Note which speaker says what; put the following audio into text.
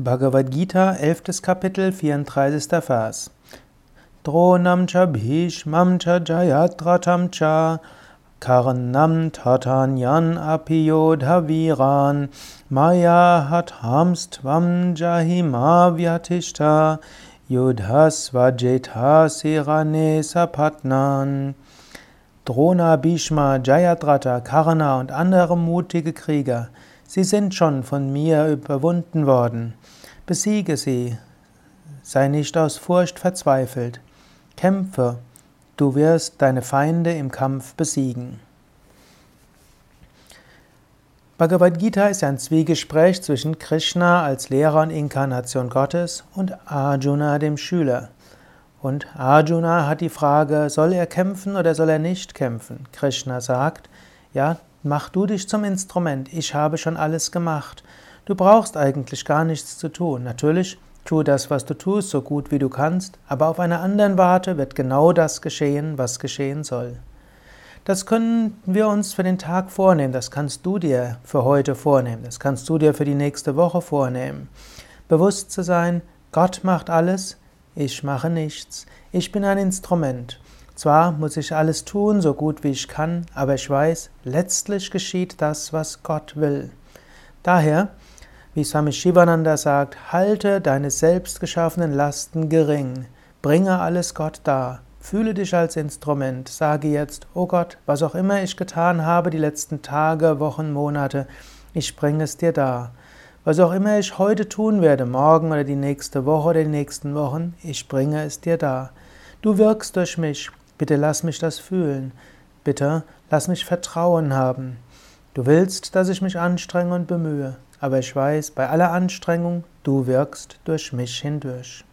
Speaker 1: Bhagavad Gita, 11. Kapitel, 34. Vers. Dronam cha bhishmam cha jayadratam cha karnam tatanyan apiyodhaviran maya hathamstvam jahima vyatishta yudhasvajeta sirane sapatnan. Drona, Bhishma, Jayadratha, Karna und andere mutige Krieger, sie sind schon von mir überwunden worden. Besiege sie, sei nicht aus Furcht verzweifelt. Kämpfe, du wirst deine Feinde im Kampf besiegen. Bhagavad Gita ist ein Zwiegespräch zwischen Krishna als Lehrer und Inkarnation Gottes und Arjuna, dem Schüler. Und Arjuna hat die Frage, soll er kämpfen oder soll er nicht kämpfen? Krishna sagt, ja, mach du dich zum Instrument, ich habe schon alles gemacht. Du brauchst eigentlich gar nichts zu tun. Natürlich, tu das, was du tust, so gut wie du kannst, aber auf einer anderen Warte wird genau das geschehen, was geschehen soll. Das können wir uns für den Tag vornehmen, das kannst du dir für heute vornehmen, das kannst du dir für die nächste Woche vornehmen. Bewusst zu sein, Gott macht alles, ich mache nichts, ich bin ein Instrument. Zwar muss ich alles tun, so gut wie ich kann, aber ich weiß, letztlich geschieht das, was Gott will. Daher wie Swami Shivananda sagt, halte deine selbst geschaffenen Lasten gering, bringe alles Gott dar, fühle dich als Instrument, sage jetzt, oh Gott, was auch immer ich getan habe die letzten Tage, Wochen, Monate, ich bringe es dir dar. Was auch immer ich heute tun werde, morgen oder die nächste Woche oder die nächsten Wochen, ich bringe es dir dar. Du wirkst durch mich, bitte lass mich das fühlen, bitte lass mich Vertrauen haben. Du willst, dass ich mich anstrenge und bemühe aber ich weiß, bei aller Anstrengung, du wirkst durch mich hindurch.